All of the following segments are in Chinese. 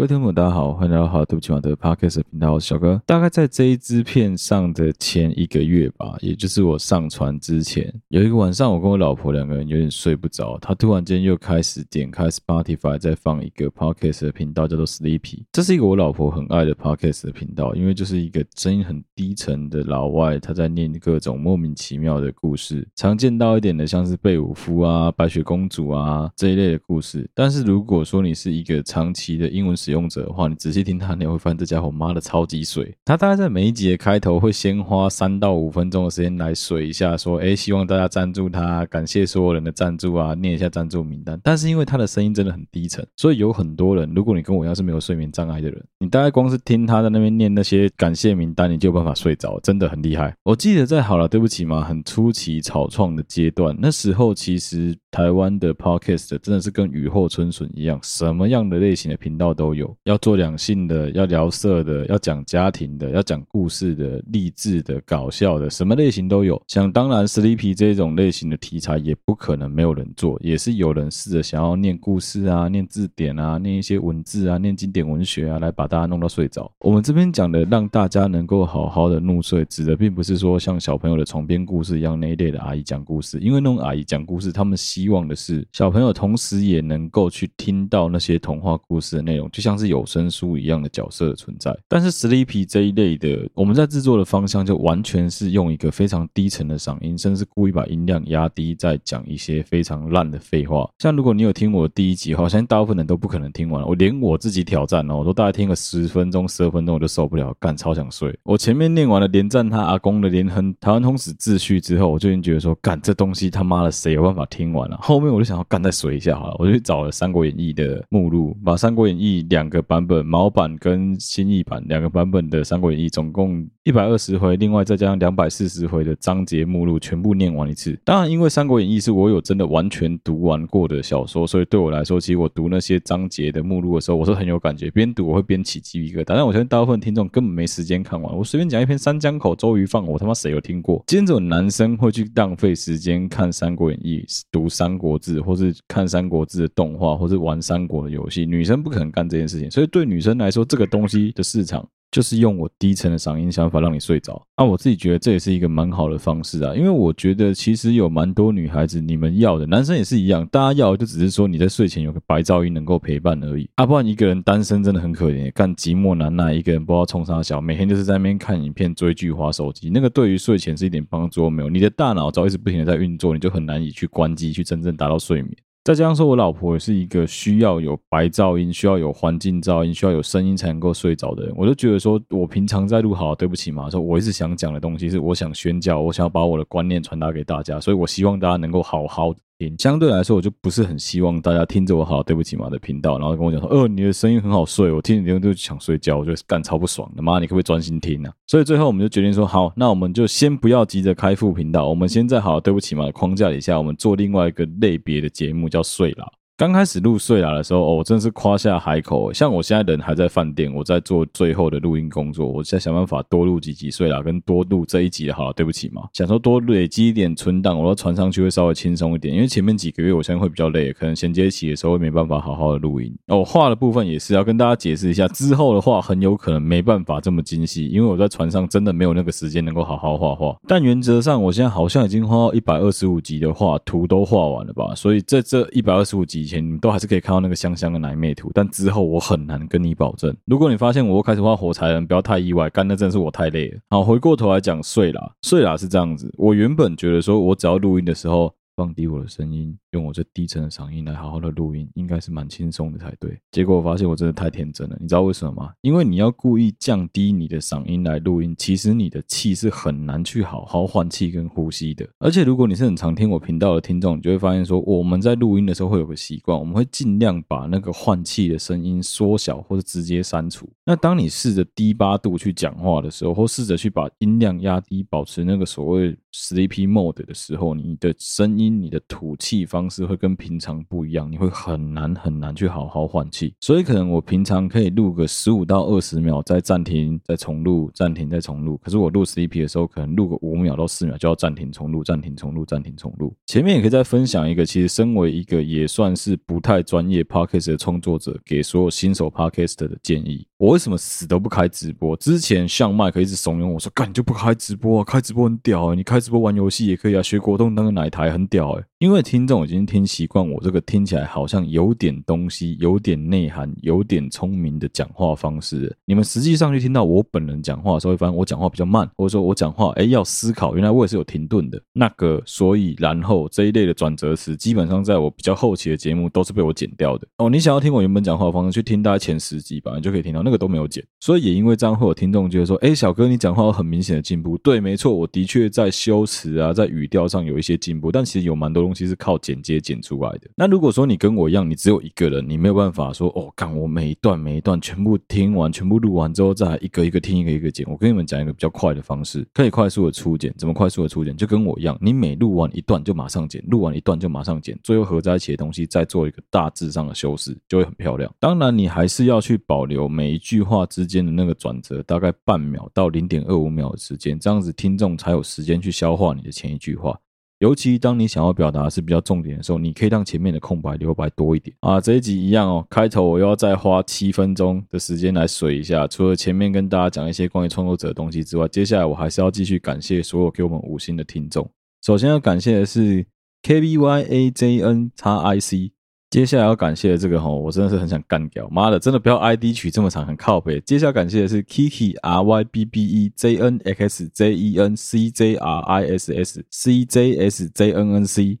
各位听众，大家好，欢迎来到好对不起，我的 Podcast 频道，我是小哥。大概在这一支片上的前一个月吧，也就是我上传之前，有一个晚上，我跟我老婆两个人有点睡不着，她突然间又开始点开 Spotify，在放一个 Podcast 的频道，叫做 Sleepy。这是一个我老婆很爱的 Podcast 的频道，因为就是一个声音很低沉的老外，他在念各种莫名其妙的故事，常见到一点的像是贝武夫啊、白雪公主啊这一类的故事。但是如果说你是一个长期的英文使使用者的话，你仔细听他，你会发现这家伙妈的超级水。他大概在每一集的开头会先花三到五分钟的时间来水一下，说：“诶，希望大家赞助他，感谢所有人的赞助啊，念一下赞助名单。”但是因为他的声音真的很低沉，所以有很多人，如果你跟我一样是没有睡眠障碍的人，你大概光是听他在那边念那些感谢名单，你就有办法睡着，真的很厉害。我记得在好了，对不起嘛，很初期草创的阶段，那时候其实台湾的 Podcast 真的是跟雨后春笋一样，什么样的类型的频道都有，要。做两性的，要聊色的，要讲家庭的，要讲故事的，励志的，搞笑的，什么类型都有。想当然，Sleepy 这种类型的题材也不可能没有人做，也是有人试着想要念故事啊，念字典啊，念一些文字啊，念经典文学啊，来把大家弄到睡着。我们这边讲的让大家能够好好的入睡，指的并不是说像小朋友的床边故事一样那一类的阿姨讲故事，因为那种阿姨讲故事，他们希望的是小朋友同时也能够去听到那些童话故事的内容，就像像是有。声书一样的角色的存在，但是 Sleepy 这一类的，我们在制作的方向就完全是用一个非常低沉的嗓音，甚至故意把音量压低，在讲一些非常烂的废话。像如果你有听我第一集，好像大部分人都不可能听完，我连我自己挑战哦，我都大概听个十分钟、十二分钟我就受不了，干超想睡。我前面念完了连战他阿公的连横台湾通史秩序之后，我就已经觉得说，干这东西他妈的谁有办法听完了？后面我就想要干再睡一下好了，我就去找了《三国演义》的目录，把《三国演义》两两个版。版本毛版跟新译版两个版本的《三国演义》总共一百二十回，另外再加上两百四十回的章节目录，全部念完一次。当然，因为《三国演义》是我有真的完全读完过的小说，所以对我来说，其实我读那些章节的目录的时候，我是很有感觉。边读我会边起鸡皮疙瘩。但我相信大部分听众根本没时间看完。我随便讲一篇《三江口周瑜放火》，我他妈谁有听过？今天这种男生会去浪费时间看《三国演义》、读《三国志》，或是看《三国志》的动画，或是玩三国的游戏？女生不可能干这件事情，所以。对女生来说，这个东西的市场就是用我低沉的嗓音想法让你睡着。那我自己觉得这也是一个蛮好的方式啊，因为我觉得其实有蛮多女孩子你们要的，男生也是一样，大家要的就只是说你在睡前有个白噪音能够陪伴而已。啊，不然一个人单身真的很可怜，干寂寞难耐，一个人不知道冲啥小，每天就是在那边看影片、追剧、划手机，那个对于睡前是一点帮助都没有。你的大脑只要一直不停的在运作，你就很难以去关机，去真正达到睡眠。再加上说，我老婆也是一个需要有白噪音、需要有环境噪音、需要有声音才能够睡着的人，我就觉得说，我平常在录好，对不起嘛，说我一直想讲的东西是我想宣教，我想要把我的观念传达给大家，所以我希望大家能够好好。相对来说，我就不是很希望大家听着我好，对不起嘛的频道，然后跟我讲说，呃，你的声音很好睡，我听你就想睡觉，我就干超不爽的，妈，你可不可以专心听呢？所以最后我们就决定说，好，那我们就先不要急着开副频道，我们先在好，对不起嘛的框架底下，我们做另外一个类别的节目，叫睡了。刚开始录睡啦的时候，哦，我真的是夸下海口。像我现在人还在饭店，我在做最后的录音工作，我在想办法多录几集睡啦，跟多录这一集好了，对不起嘛，想说多累积一点存档，我要传上去会稍微轻松一点。因为前面几个月我相信会比较累，可能衔接起的时候会没办法好好的录音。哦，画的部分也是要跟大家解释一下，之后的话很有可能没办法这么精细，因为我在船上真的没有那个时间能够好好画画。但原则上，我现在好像已经画到一百二十五集的画图都画完了吧，所以在这一百二十五集前，你都还是可以看到那个香香的奶妹图，但之后我很难跟你保证。如果你发现我又开始画火柴人，不要太意外，干那真是我太累了。好，回过头来讲睡啦，睡啦是这样子。我原本觉得说我只要录音的时候。放低我的声音，用我最低沉的嗓音来好好的录音，应该是蛮轻松的才对。结果我发现我真的太天真了，你知道为什么吗？因为你要故意降低你的嗓音来录音，其实你的气是很难去好好换气跟呼吸的。而且如果你是很常听我频道的听众，你就会发现说，我们在录音的时候会有个习惯，我们会尽量把那个换气的声音缩小或者直接删除。那当你试着低八度去讲话的时候，或试着去把音量压低，保持那个所谓 sleepy mode 的时候，你的声音。你的吐气方方式会跟平常不一样，你会很难很难去好好换气。所以可能我平常可以录个十五到二十秒，再暂停，再重录，暂停再重录。可是我录 CP 的时候，可能录个五秒到四秒就要暂停重录，暂停重录，暂停重录。前面也可以再分享一个，其实身为一个也算是不太专业 Podcast 的创作者，给所有新手 Podcast 的建议。我为什么死都不开直播？之前像麦克一直怂恿我说：“干，你就不开直播啊？开直播很屌欸，你开直播玩游戏也可以啊，学国栋当个奶台很屌欸。”因为听众已经听习惯我这个听起来好像有点东西、有点内涵、有点聪明的讲话方式。你们实际上去听到我本人讲话的时候，会发现我讲话比较慢，或者说我讲话哎要思考，原来我也是有停顿的。那个所以然后这一类的转折词，基本上在我比较后期的节目都是被我剪掉的。哦，你想要听我原本讲话的方式，去听大概前十集吧，你就可以听到那这个都没有剪。所以也因为这样，会有听众觉得说：“哎，小哥，你讲话有很明显的进步。”对，没错，我的确在修辞啊，在语调上有一些进步，但其实有蛮多东西是靠剪接剪出来的。那如果说你跟我一样，你只有一个人，你没有办法说：“哦，干，我每一段每一段全部听完，全部录完之后再一个一个听，一个一个剪。”我跟你们讲一个比较快的方式，可以快速的初剪。怎么快速的初剪？就跟我一样，你每录完一段就马上剪，录完一段就马上剪，最后合在一起的东西再做一个大致上的修饰，就会很漂亮。当然，你还是要去保留每一句话之间的那个转折，大概半秒到零点二五秒的时间，这样子听众才有时间去消化你的前一句话。尤其当你想要表达是比较重点的时候，你可以让前面的空白留白多一点啊。这一集一样哦，开头我又要再花七分钟的时间来水一下。除了前面跟大家讲一些关于创作者的东西之外，接下来我还是要继续感谢所有给我们五星的听众。首先要感谢的是 K B Y A J N X I C。接下来要感谢的这个哈，我真的是很想干掉，妈的，真的不要 ID 取这么长，很靠北。接下来感谢的是 Kiki R Y B B E J N X J E N C J R I S S C J S J N N C，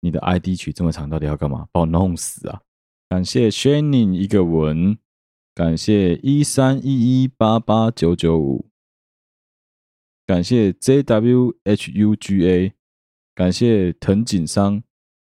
你的 ID 取这么长，到底要干嘛？把我弄死啊！感谢 Shining 一个文，感谢一三一一八八九九五，感谢 J W H U G A，感谢藤井商。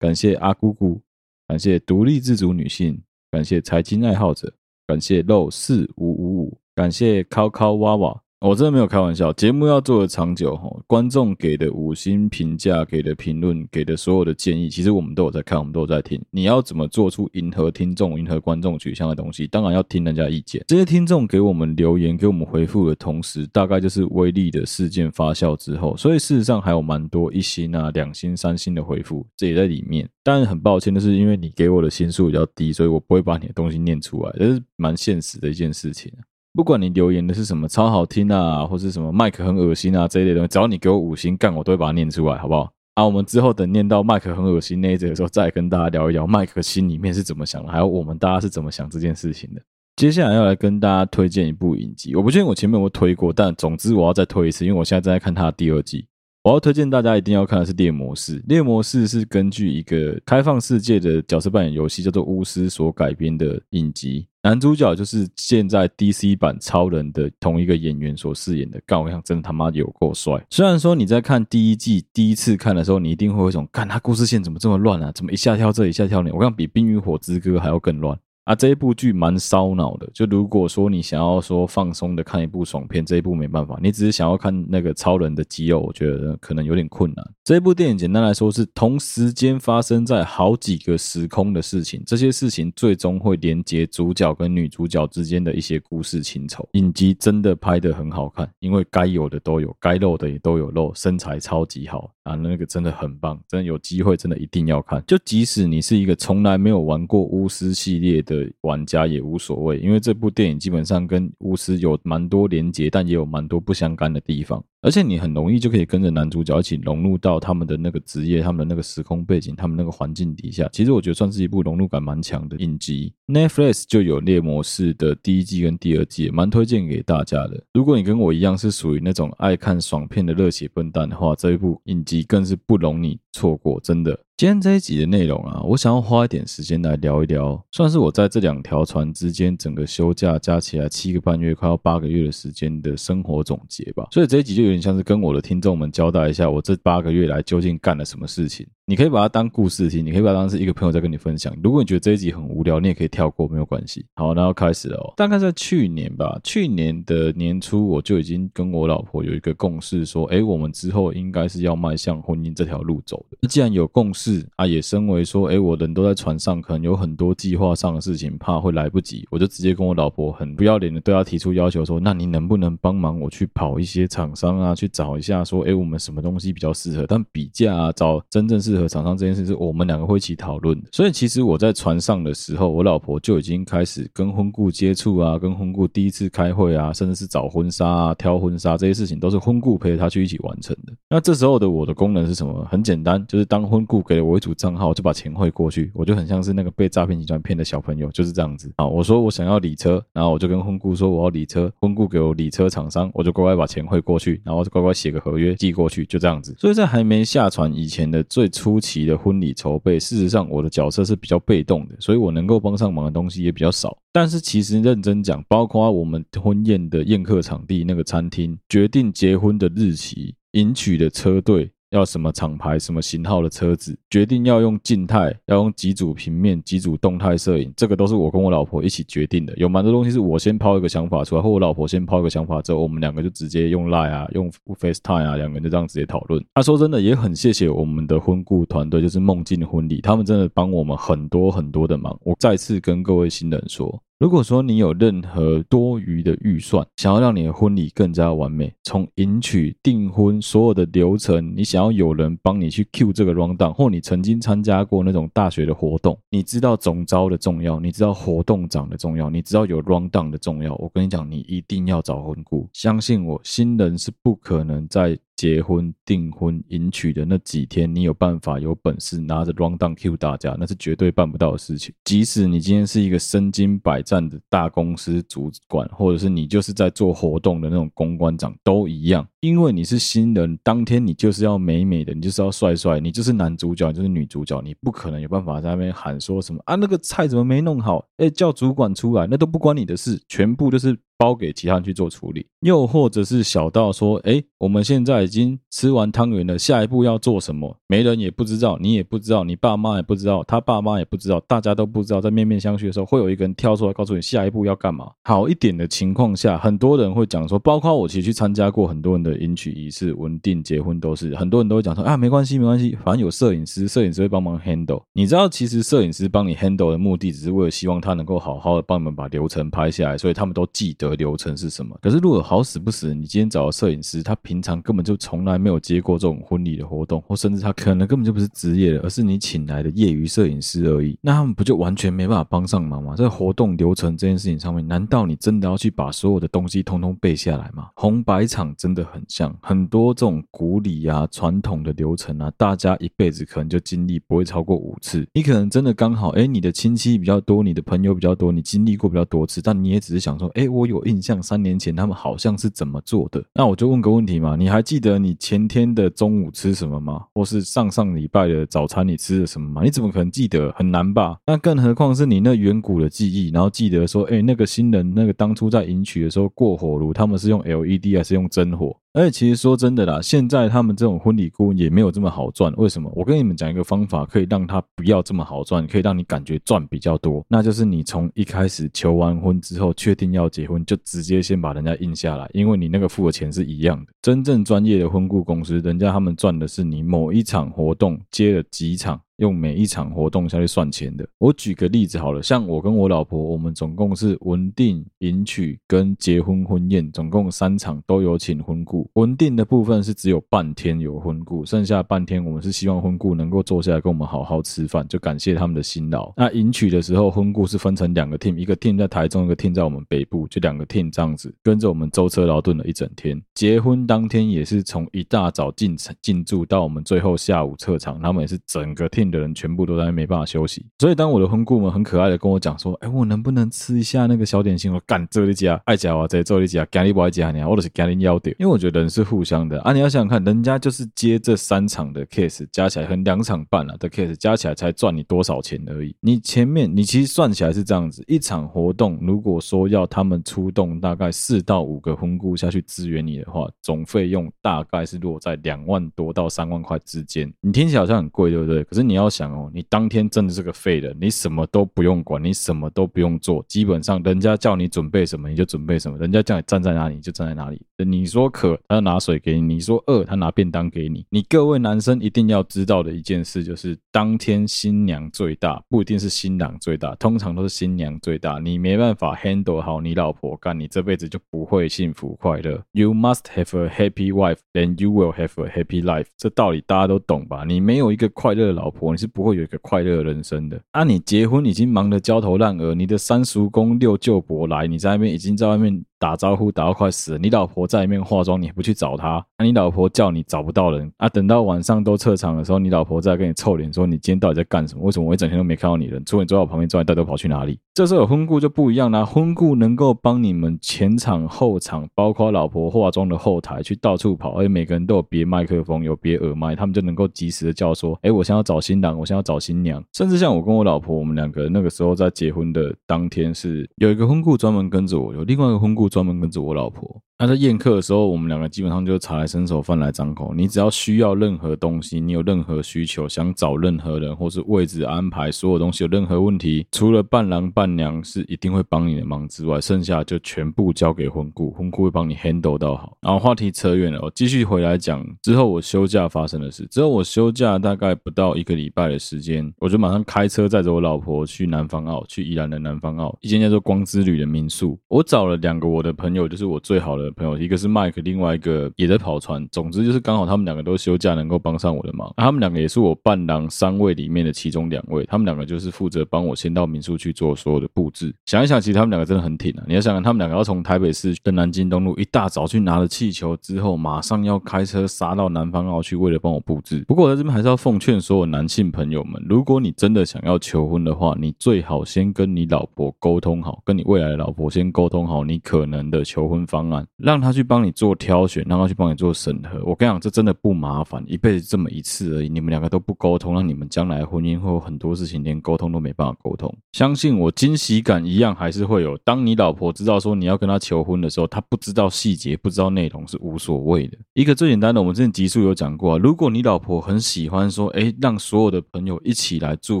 感谢阿姑姑，感谢独立自主女性，感谢财经爱好者，感谢肉四五五五，感谢考考娃娃。我真的没有开玩笑，节目要做的长久哈，观众给的五星评价、给的评论、给的所有的建议，其实我们都有在看，我们都有在听。你要怎么做出迎合听众、迎合观众取向的东西？当然要听人家意见。这些听众给我们留言、给我们回复的同时，大概就是威力的事件发酵之后，所以事实上还有蛮多一星啊、两星、三星的回复，这也在里面。但很抱歉的是，因为你给我的星数比较低，所以我不会把你的东西念出来，这是蛮现实的一件事情。不管你留言的是什么超好听啊，或是什么麦克很恶心啊这一类东西，只要你给我五星干，我都会把它念出来，好不好？啊，我们之后等念到麦克很恶心那一节的时候，再跟大家聊一聊麦克心里面是怎么想的，还有我们大家是怎么想这件事情的。接下来要来跟大家推荐一部影集，我不确定我前面有没有推过，但总之我要再推一次，因为我现在正在看他的第二季。我要推荐大家一定要看的是《猎魔士》。《猎魔士》是根据一个开放世界的角色扮演游戏叫做《巫师》所改编的影集，男主角就是现在 DC 版超人的同一个演员所饰演的。干，我想真他妈有够帅！虽然说你在看第一季第一次看的时候，你一定会有一种，干他故事线怎么这么乱啊？怎么一下跳这一下跳那？我看比《冰与火之歌》还要更乱。啊，这一部剧蛮烧脑的。就如果说你想要说放松的看一部爽片，这一部没办法。你只是想要看那个超人的肌肉，我觉得可能有点困难。这部电影简单来说是同时间发生在好几个时空的事情，这些事情最终会连接主角跟女主角之间的一些故事情仇。影集真的拍得很好看，因为该有的都有，该露的也都有露，身材超级好啊，那个真的很棒，真的有机会真的一定要看。就即使你是一个从来没有玩过巫师系列的。的玩家也无所谓，因为这部电影基本上跟巫师有蛮多连结，但也有蛮多不相干的地方。而且你很容易就可以跟着男主角一起融入到他们的那个职业、他们的那个时空背景、他们那个环境底下。其实我觉得算是一部融入感蛮强的影集。Netflix 就有《猎魔士》的第一季跟第二季，蛮推荐给大家的。如果你跟我一样是属于那种爱看爽片的热血笨蛋的话，这一部影集更是不容你错过，真的。今天这一集的内容啊，我想要花一点时间来聊一聊，算是我在这两条船之间整个休假加起来七个半月，快要八个月的时间的生活总结吧。所以这一集就有点像是跟我的听众们交代一下，我这八个月来究竟干了什么事情。你可以把它当故事听，你可以把它当是一个朋友在跟你分享。如果你觉得这一集很无聊，你也可以跳过，没有关系。好，那要开始了哦。大概在去年吧，去年的年初，我就已经跟我老婆有一个共识，说，哎，我们之后应该是要迈向婚姻这条路走的。既然有共识啊，也身为说，哎，我人都在船上，可能有很多计划上的事情，怕会来不及，我就直接跟我老婆很不要脸的对她提出要求，说，那你能不能帮忙我去跑一些厂商啊，去找一下，说，哎，我们什么东西比较适合？但比价啊，找真正是适合厂商这件事是。我们两个会一起讨论的，所以其实我在船上的时候，我老婆就已经开始跟婚顾接触啊，跟婚顾第一次开会啊，甚至是找婚纱啊、挑婚纱这些事情，都是婚顾陪着她去一起完成的。那这时候的我的功能是什么？很简单，就是当婚顾给了我一组账号，我就把钱汇过去，我就很像是那个被诈骗集团骗的小朋友，就是这样子啊。我说我想要礼车，然后我就跟婚顾说我要礼车，婚顾给我礼车厂商，我就乖乖把钱汇过去，然后乖乖写个合约寄过去，就这样子。所以在还没下船以前的最初初期的婚礼。筹备，事实上我的角色是比较被动的，所以我能够帮上忙的东西也比较少。但是其实认真讲，包括我们婚宴的宴客场地、那个餐厅、决定结婚的日期、迎娶的车队。要什么厂牌、什么型号的车子，决定要用静态，要用几组平面、几组动态摄影，这个都是我跟我老婆一起决定的。有蛮多东西是我先抛一个想法出来，或我老婆先抛一个想法之后，我们两个就直接用 Line 啊、用 FaceTime 啊，两个人就这样直接讨论。他说真的，也很谢谢我们的婚顾团队，就是梦境婚礼，他们真的帮我们很多很多的忙。我再次跟各位新人说。如果说你有任何多余的预算，想要让你的婚礼更加完美，从迎娶、订婚所有的流程，你想要有人帮你去 cue 这个 rundown，或你曾经参加过那种大学的活动，你知道总招的重要，你知道活动长的重要，你知道有 rundown 的重要。我跟你讲，你一定要找婚顾，相信我，新人是不可能在。结婚、订婚、迎娶的那几天，你有办法、有本事拿着 rundown Q 大家，那是绝对办不到的事情。即使你今天是一个身经百战的大公司主管，或者是你就是在做活动的那种公关长，都一样。因为你是新人，当天你就是要美美的，你就是要帅帅，你就是男主角，你就是女主角，你不可能有办法在那边喊说什么啊，那个菜怎么没弄好？哎，叫主管出来，那都不关你的事，全部都是。包给其他人去做处理，又或者是小到说，哎，我们现在已经吃完汤圆了，下一步要做什么？没人也不知道，你也不知道，你爸妈也不知道，他爸妈也不知道，大家都不知道。在面面相觑的时候，会有一个人跳出来告诉你下一步要干嘛。好一点的情况下，很多人会讲说，包括我其实去参加过很多人的迎娶仪式、稳定结婚，都是很多人都会讲说啊，没关系，没关系，反正有摄影师，摄影师会帮忙 handle。你知道，其实摄影师帮你 handle 的目的，只是为了希望他能够好好的帮你们把流程拍下来，所以他们都记得。流程是什么？可是如果好死不死，你今天找的摄影师，他平常根本就从来没有接过这种婚礼的活动，或甚至他可能根本就不是职业的，而是你请来的业余摄影师而已。那他们不就完全没办法帮上忙吗？在活动流程这件事情上面，难道你真的要去把所有的东西通通背下来吗？红白场真的很像很多这种古礼啊、传统的流程啊，大家一辈子可能就经历不会超过五次。你可能真的刚好，哎，你的亲戚比较多，你的朋友比较多，你经历过比较多次，但你也只是想说，哎，我有。印象三年前他们好像是怎么做的？那我就问个问题嘛，你还记得你前天的中午吃什么吗？或是上上礼拜的早餐你吃了什么吗？你怎么可能记得？很难吧？那更何况是你那远古的记忆，然后记得说，哎，那个新人那个当初在迎娶的时候过火炉，他们是用 LED 还是用真火？而且其实说真的啦，现在他们这种婚礼顾问也没有这么好赚。为什么？我跟你们讲一个方法，可以让他不要这么好赚，可以让你感觉赚比较多。那就是你从一开始求完婚之后，确定要结婚，就直接先把人家印下来，因为你那个付的钱是一样的。真正专业的婚顾公司，人家他们赚的是你某一场活动接了几场。用每一场活动下去算钱的。我举个例子好了，像我跟我老婆，我们总共是文定、迎娶跟结婚婚宴，总共三场都有请婚顾。文定的部分是只有半天有婚顾，剩下半天我们是希望婚顾能够坐下来跟我们好好吃饭，就感谢他们的辛劳。那迎娶的时候，婚顾是分成两个 team，一个 team 在台中，一个 team 在我们北部，就两个 team 这样子跟着我们舟车劳顿了一整天。结婚当天也是从一大早进进驻到我们最后下午撤场，他们也是整个 team。的人全部都在没办法休息。所以当我的婚顾们很可爱的跟我讲说，哎，我能不能吃一下那个小点心？我干这里家爱家我这里夹，家里不爱家你，我都是家里要点。因为我觉得人是互相的啊，你要想想看，人家就是接这三场的 case 加起来，和两场半了的 case 加起来才赚你多少钱而已。你前面你其实算起来是这样子，一场活动如果说要他们出动大概四到五个婚顾下去支援你的话，总费用大概是落在两万多到三万块之间。你听起来好像很贵，对不对？可是你你要想哦，你当天真的是个废人，你什么都不用管，你什么都不用做，基本上人家叫你准备什么你就准备什么，人家叫你站在哪里你就站在哪里。你说渴，他拿水给你；你说饿，他拿便当给你。你各位男生一定要知道的一件事就是，当天新娘最大，不一定是新郎最大，通常都是新娘最大。你没办法 handle 好你老婆，干你这辈子就不会幸福快乐。You must have a happy wife, then you will have a happy life。这道理大家都懂吧？你没有一个快乐的老婆，你是不会有一个快乐人生的。啊，你结婚已经忙得焦头烂额，你的三叔公六舅伯来，你在那边已经在外面。打招呼打到快死了，你老婆在里面化妆，你不去找她？那、你老婆叫你找不到人啊？等到晚上都撤场的时候，你老婆再跟你臭脸说：“你今天到底在干什么？为什么我一整天都没看到你人？除了你坐在我旁边之外，到底跑去哪里？”这时候有婚顾就不一样啦，婚顾能够帮你们前场后场，包括老婆化妆的后台去到处跑，而且每个人都有别麦克风，有别耳麦，他们就能够及时的叫说：“哎，我想要找新郎，我想要找新娘。”甚至像我跟我老婆，我们两个那个时候在结婚的当天，是有一个婚顾专门跟着我，有另外一个婚顾专门跟着我老婆。那在宴客的时候，我们两个基本上就茶来伸手，饭来张口。你只要需要任何东西，你有任何需求，想找任何人，或是位置安排，所有东西有任何问题，除了伴郎伴娘是一定会帮你的忙之外，剩下就全部交给婚顾，婚顾会帮你 handle 到好。然后话题扯远了，我继续回来讲之后我休假发生的事。之后我休假大概不到一个礼拜的时间，我就马上开车载着我老婆去南方澳，去宜兰的南方澳一间叫做光之旅的民宿。我找了两个我的朋友，就是我最好的朋友，一个是 Mike，另外一个也在跑船。总之就是刚好他们两个都休假，能够帮上我的忙。他们两个也是我伴郎三位里面的其中两位，他们两个就是负责帮我先到民宿去做所有的布置。想一想，其实他们两个真的很挺啊！你要想想，他们两个要从台北市跟南京东路一大早去拿了气球之后，马上要开车杀到南方澳去，为了帮我布置。不过我在这边还是要奉劝所有男性朋友们，如果你真的想要求婚的话，你最好先跟你老婆沟通好，跟你未来的老婆先沟通好你可能的求婚方案，让他去。帮你做挑选，让他去帮你做审核。我跟你讲，这真的不麻烦，一辈子这么一次而已。你们两个都不沟通，让你们将来婚姻会有很多事情连沟通都没办法沟通。相信我，惊喜感一样还是会有。当你老婆知道说你要跟她求婚的时候，她不知道细节，不知道内容是无所谓的。一个最简单的，我们之前集数有讲过啊。如果你老婆很喜欢说，哎，让所有的朋友一起来祝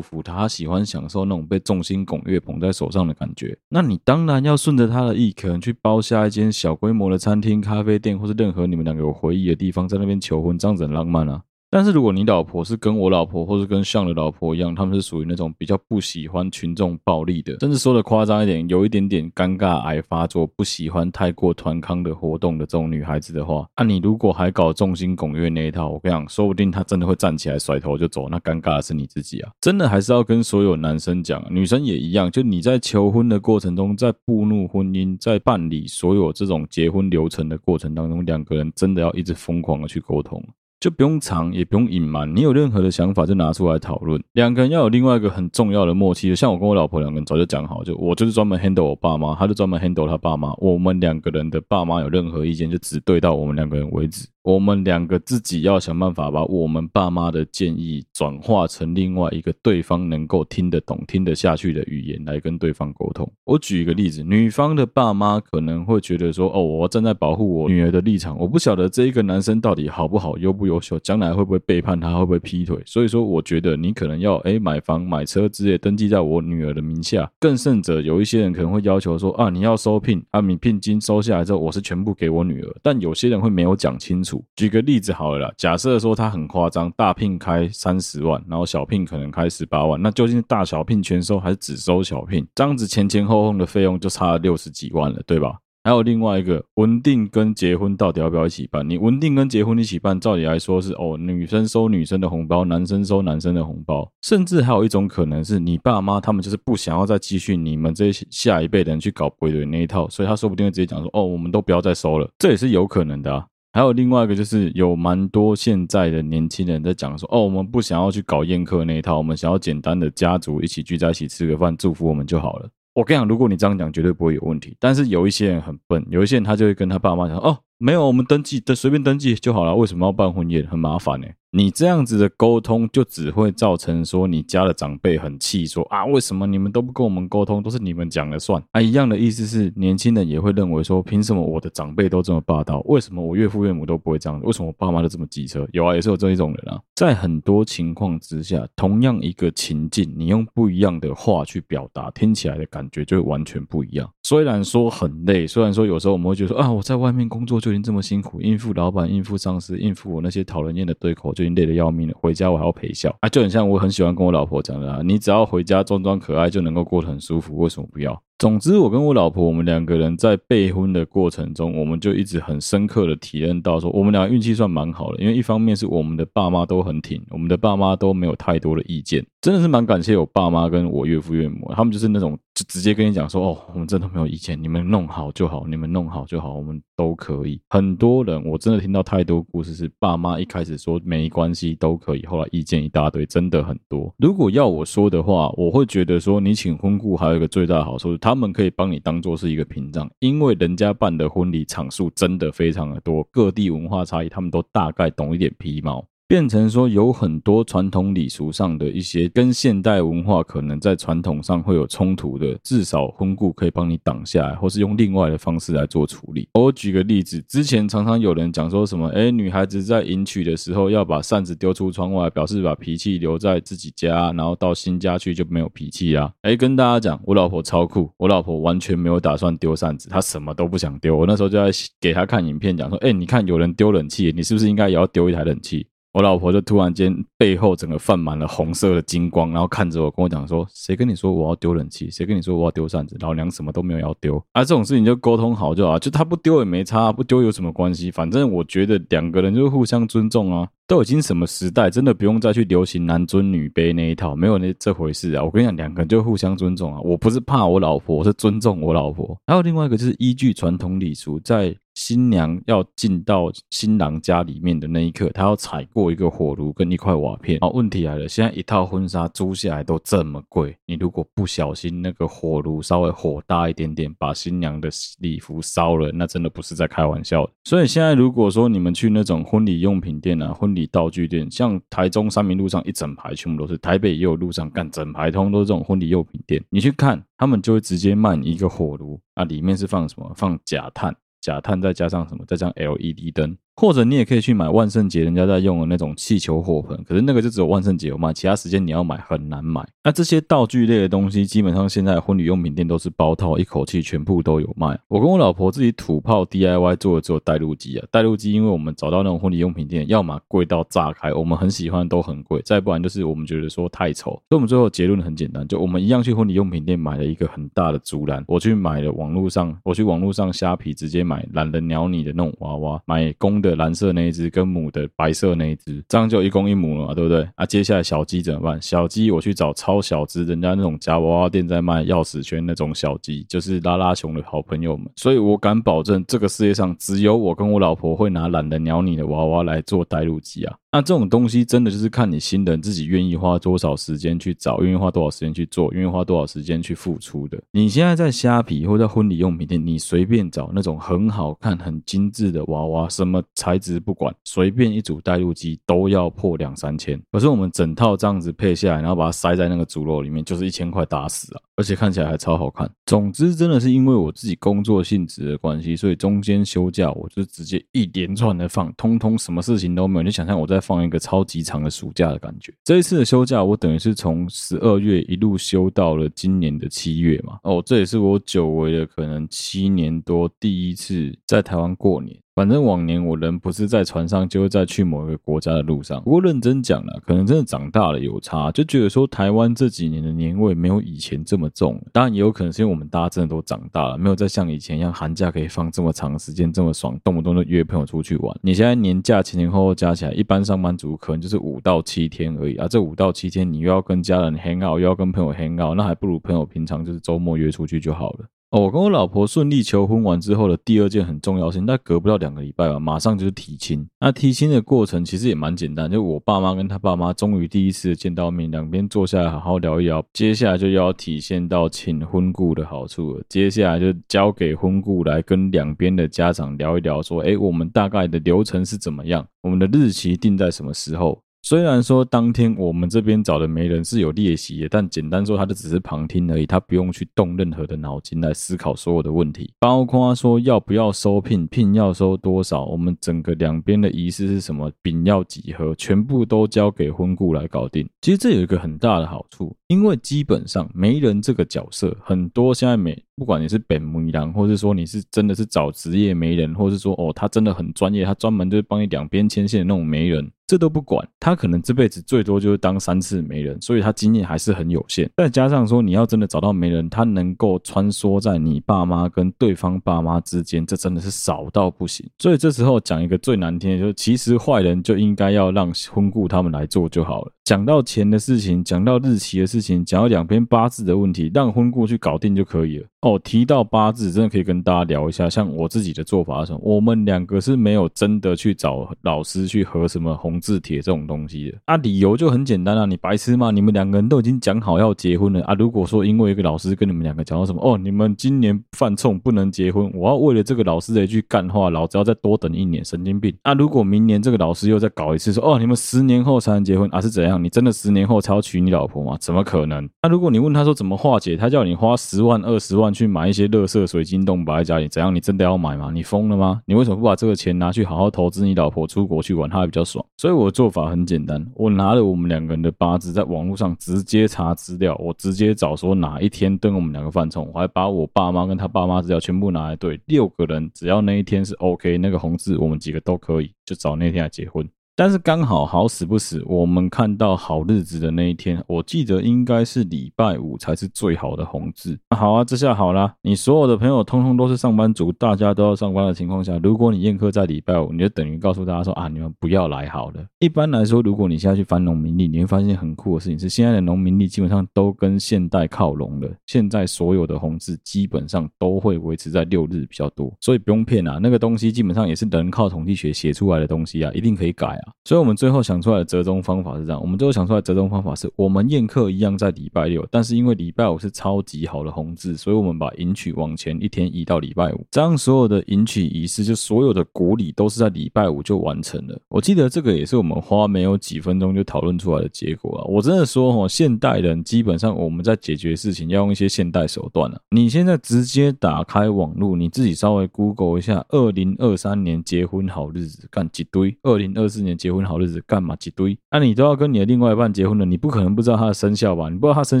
福她，她喜欢享受那种被众星拱月捧在手上的感觉，那你当然要顺着她的意，可能去包下一间小规模餐厅。咖啡店，或是任何你们两个有回忆的地方，在那边求婚，这样子很浪漫啊。但是如果你老婆是跟我老婆，或是跟向的老婆一样，他们是属于那种比较不喜欢群众暴力的，甚至说的夸张一点，有一点点尴尬癌发作，不喜欢太过团康的活动的这种女孩子的话，那、啊、你如果还搞众星拱月那一套，我跟你讲，说不定她真的会站起来甩头就走，那尴尬的是你自己啊！真的还是要跟所有男生讲，女生也一样，就你在求婚的过程中，在步入婚姻，在办理所有这种结婚流程的过程当中，两个人真的要一直疯狂的去沟通。就不用藏，也不用隐瞒。你有任何的想法，就拿出来讨论。两个人要有另外一个很重要的默契，像我跟我老婆两个人早就讲好，就我就是专门 handle 我爸妈，他就专门 handle 他爸妈。我们两个人的爸妈有任何意见，就只对到我们两个人为止。我们两个自己要想办法把我们爸妈的建议转化成另外一个对方能够听得懂、听得下去的语言来跟对方沟通。我举一个例子，女方的爸妈可能会觉得说：“哦，我要站在保护我女儿的立场，我不晓得这一个男生到底好不好、优不优秀，将来会不会背叛他，会不会劈腿。”所以说，我觉得你可能要诶买房、买车之类登记在我女儿的名下。更甚者，有一些人可能会要求说：“啊，你要收聘，啊，你聘金收下来之后，我是全部给我女儿。”但有些人会没有讲清楚。举个例子好了啦，假设说他很夸张，大聘开三十万，然后小聘可能开十八万，那究竟是大小聘全收还是只收小聘？这样子前前后后的费用就差了六十几万了，对吧？还有另外一个，文定跟结婚到底要不要一起办？你文定跟结婚一起办，照理来说是哦，女生收女生的红包，男生收男生的红包，甚至还有一种可能是你爸妈他们就是不想要再继续你们这些下一辈的人去搞鬼的那一套，所以他说不定会直接讲说哦，我们都不要再收了，这也是有可能的啊。还有另外一个就是有蛮多现在的年轻人在讲说，哦，我们不想要去搞宴客那一套，我们想要简单的家族一起聚在一起吃个饭，祝福我们就好了。我跟你讲，如果你这样讲，绝对不会有问题。但是有一些人很笨，有一些人他就会跟他爸妈讲，哦，没有，我们登记的随便登记就好了，为什么要办婚宴？很麻烦呢。你这样子的沟通，就只会造成说你家的长辈很气，说啊，为什么你们都不跟我们沟通，都是你们讲了算？啊，一样的意思是，年轻人也会认为说，凭什么我的长辈都这么霸道？为什么我岳父岳母都不会这样？为什么我爸妈都这么机车？有啊，也是有这一种人啊。在很多情况之下，同样一个情境，你用不一样的话去表达，听起来的感觉就会完全不一样。虽然说很累，虽然说有时候我们会觉得说啊，我在外面工作就已经这么辛苦，应付老板、应付上司、应付我那些讨人厌的对口，就已经累得要命了。回家我还要陪笑啊，就很像我很喜欢跟我老婆讲的啊，你只要回家装装可爱就能够过得很舒服，为什么不要？总之，我跟我老婆，我们两个人在备婚的过程中，我们就一直很深刻的体验到说，我们俩运气算蛮好的，因为一方面是我们的爸妈都很挺，我们的爸妈都没有太多的意见，真的是蛮感谢我爸妈跟我岳父岳母，他们就是那种就直接跟你讲说，哦，我们真的没有意见，你们弄好就好，你们弄好就好，我们都可以。很多人我真的听到太多故事，是爸妈一开始说没关系都可以，后来意见一大堆，真的很多。如果要我说的话，我会觉得说，你请婚顾还有一个最大的好处，他们可以帮你当做是一个屏障，因为人家办的婚礼场数真的非常的多，各地文化差异，他们都大概懂一点皮毛。变成说有很多传统礼俗上的一些跟现代文化可能在传统上会有冲突的，至少婚故可以帮你挡下来，或是用另外的方式来做处理。我举个例子，之前常常有人讲说什么，哎，女孩子在迎娶的时候要把扇子丢出窗外，表示把脾气留在自己家，然后到新家去就没有脾气啦。哎，跟大家讲，我老婆超酷，我老婆完全没有打算丢扇子，她什么都不想丢。我那时候就在给她看影片，讲说，哎，你看有人丢冷气，你是不是应该也要丢一台冷气？我老婆就突然间背后整个泛满了红色的金光，然后看着我跟我讲说：“谁跟你说我要丢冷气？谁跟你说我要丢扇子？老娘什么都没有要丢。”啊，这种事情就沟通好就好，就他不丢也没差，不丢有什么关系？反正我觉得两个人就互相尊重啊。都已经什么时代，真的不用再去流行男尊女卑那一套，没有那这回事啊！我跟你讲，两个人就互相尊重啊。我不是怕我老婆，我是尊重我老婆。还有另外一个就是依据传统礼俗，在新娘要进到新郎家里面的那一刻，她要踩过一个火炉跟一块瓦片。好，问题来了，现在一套婚纱租下来都这么贵，你如果不小心那个火炉稍微火大一点点，把新娘的礼服烧了，那真的不是在开玩笑的。所以现在如果说你们去那种婚礼用品店啊，婚礼道具店，像台中三民路上一整排全部都是，台北也有路上干整排通都是这种婚礼用品店。你去看，他们就会直接卖你一个火炉啊，里面是放什么？放假碳，假碳再加上什么？再加上 LED 灯。或者你也可以去买万圣节人家在用的那种气球火盆，可是那个就只有万圣节有卖，其他时间你要买很难买。那这些道具类的东西，基本上现在婚礼用品店都是包套，一口气全部都有卖。我跟我老婆自己土炮 DIY 做的只有带路机啊，带路机因为我们找到那种婚礼用品店，要么贵到炸开，我们很喜欢都很贵，再不然就是我们觉得说太丑。所以我们最后结论很简单，就我们一样去婚礼用品店买了一个很大的竹篮，我去买了网络上，我去网络上虾皮直接买懒得鸟你的那种娃娃，买公的蓝色那一只。跟母的白色那一只，这样就一公一母了嘛，对不对？啊，接下来小鸡怎么办？小鸡我去找超小只，人家那种夹娃娃店在卖钥匙圈那种小鸡，就是拉拉熊的好朋友们。所以我敢保证，这个世界上只有我跟我老婆会拿懒得鸟你的娃娃来做带路机啊。那这种东西真的就是看你新人自己愿意花多少时间去找，愿意花多少时间去做，愿意花多少时间去付出的。你现在在虾皮或在婚礼用品店，你随便找那种很好看、很精致的娃娃，什么材质不管，随便一组带路机都要破两三千。可是我们整套这样子配下来，然后把它塞在那个竹篓里面，就是一千块打死啊！而且看起来还超好看。总之，真的是因为我自己工作性质的关系，所以中间休假我就直接一连串的放，通通什么事情都没有。你想象我在。放一个超级长的暑假的感觉。这一次的休假，我等于是从十二月一路休到了今年的七月嘛。哦，这也是我久违的可能七年多第一次在台湾过年。反正往年我人不是在船上，就是在去某一个国家的路上。不过认真讲了，可能真的长大了有差，就觉得说台湾这几年的年味没有以前这么重。当然也有可能是因为我们大家真的都长大了，没有再像以前一样寒假可以放这么长时间，这么爽，动不动就约朋友出去玩。你现在年假前前后后加起来，一般上班族可能就是五到七天而已啊。这五到七天，你又要跟家人 hang out，又要跟朋友 hang out，那还不如朋友平常就是周末约出去就好了。哦，我跟我老婆顺利求婚完之后的第二件很重要的事情，但隔不到两个礼拜吧，马上就是提亲。那提亲的过程其实也蛮简单，就我爸妈跟他爸妈终于第一次见到面，两边坐下来好好聊一聊。接下来就要体现到请婚顾的好处了，接下来就交给婚顾来跟两边的家长聊一聊，说，诶，我们大概的流程是怎么样，我们的日期定在什么时候。虽然说当天我们这边找的媒人是有列席的，但简单说，他就只是旁听而已，他不用去动任何的脑筋来思考所有的问题，包括说要不要收聘，聘要收多少，我们整个两边的仪式是什么，饼要几盒，全部都交给婚顾来搞定。其实这有一个很大的好处，因为基本上媒人这个角色，很多现在媒。不管你是本媒郎，或是说你是真的是找职业媒人，或是说哦，他真的很专业，他专门就是帮你两边牵线的那种媒人，这都不管。他可能这辈子最多就是当三次媒人，所以他经验还是很有限。再加上说你要真的找到媒人，他能够穿梭在你爸妈跟对方爸妈之间，这真的是少到不行。所以这时候讲一个最难听的，就是其实坏人就应该要让婚顾他们来做就好了。讲到钱的事情，讲到日期的事情，讲到两边八字的问题，让婚过去搞定就可以了。哦，提到八字，真的可以跟大家聊一下。像我自己的做法是什么？我们两个是没有真的去找老师去合什么红字帖这种东西的。啊，理由就很简单啊，你白痴吗？你们两个人都已经讲好要结婚了啊。如果说因为一个老师跟你们两个讲到什么，哦，你们今年犯冲不能结婚，我要为了这个老师的一句干话，老子要再多等一年，神经病。啊，如果明年这个老师又再搞一次，说哦，你们十年后才能结婚啊，是怎样？你真的十年后才要娶你老婆吗？怎么可能？那、如果你问他说怎么化解，他叫你花十万二十万去买一些乐。色水晶洞摆在家里，怎样？你真的要买吗？你疯了吗？你为什么不把这个钱拿去好好投资你老婆出国去玩，她还比较爽。所以我的做法很简单，我拿了我们两个人的八字，在网络上直接查资料，我直接找说哪一天跟我们两个犯冲，我还把我爸妈跟他爸妈资料全部拿来对，六个人只要那一天是 OK，那个红字我们几个都可以，就找那天来结婚。但是刚好好死不死，我们看到好日子的那一天，我记得应该是礼拜五才是最好的红字。好啊，这下好啦，你所有的朋友通通都是上班族，大家都要上班的情况下，如果你宴客在礼拜五，你就等于告诉大家说啊，你们不要来好了。一般来说，如果你现在去翻农民历，你会发现很酷的事情是，现在的农民历基本上都跟现代靠拢了。现在所有的红字基本上都会维持在六日比较多，所以不用骗啊，那个东西基本上也是人靠统计学写出来的东西啊，一定可以改。所以，我们最后想出来的折中方法是这样：我们最后想出来折中方法是，我们宴客一样在礼拜六，但是因为礼拜五是超级好的红字，所以我们把迎娶往前一天移到礼拜五，这样所有的迎娶仪式，就所有的国礼都是在礼拜五就完成了。我记得这个也是我们花没有几分钟就讨论出来的结果啊！我真的说哦，现代人基本上我们在解决事情要用一些现代手段啊。你现在直接打开网络，你自己稍微 Google 一下，二零二三年结婚好日子，干几堆，二零二四年结婚好。日子干嘛几堆？那、你都要跟你的另外一半结婚了，你不可能不知道他的生肖吧？你不知道他生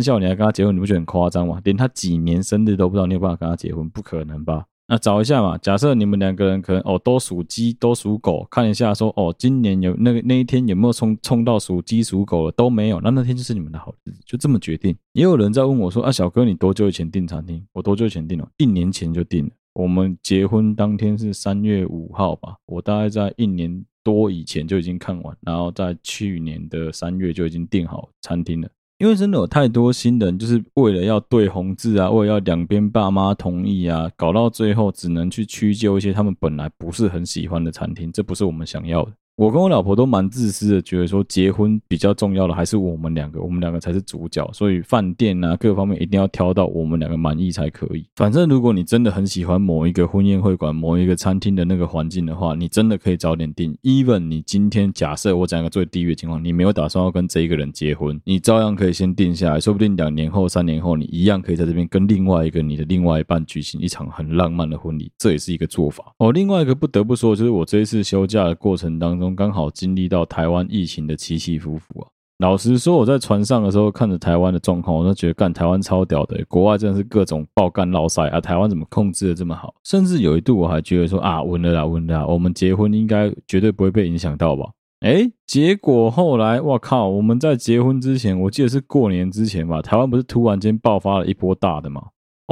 肖，你还跟他结婚，你不觉得很夸张吗？连他几年生日都不知道，你有办法跟他结婚？不可能吧？那找一下嘛。假设你们两个人可能哦都属鸡，都属狗，看一下说哦今年有那个那一天有没有冲冲到属鸡属狗的都没有，那那天就是你们的好日子，就这么决定。也有人在问我说啊，小哥你多久以前订餐厅？我多久以前订了？一年前就订了。我们结婚当天是三月五号吧，我大概在一年。多以前就已经看完，然后在去年的三月就已经订好餐厅了。因为真的有太多新人，就是为了要对红字啊，为了要两边爸妈同意啊，搞到最后只能去屈就一些他们本来不是很喜欢的餐厅，这不是我们想要的。我跟我老婆都蛮自私的，觉得说结婚比较重要的还是我们两个，我们两个才是主角，所以饭店啊各方面一定要挑到我们两个满意才可以。反正如果你真的很喜欢某一个婚宴会馆、某一个餐厅的那个环境的话，你真的可以早点订。Even 你今天假设我讲一个最低的情况，你没有打算要跟这一个人结婚，你照样可以先定下来，说不定两年后、三年后你一样可以在这边跟另外一个你的另外一半举行一场很浪漫的婚礼，这也是一个做法。哦，另外一个不得不说，就是我这一次休假的过程当中。刚好经历到台湾疫情的起起伏伏啊！老实说，我在船上的时候看着台湾的状况，我都觉得干台湾超屌的，国外真的是各种爆干落赛啊！台湾怎么控制的这么好？甚至有一度我还觉得说啊，稳了啦，稳了啦，我们结婚应该绝对不会被影响到吧？哎，结果后来我靠，我们在结婚之前，我记得是过年之前吧，台湾不是突然间爆发了一波大的吗？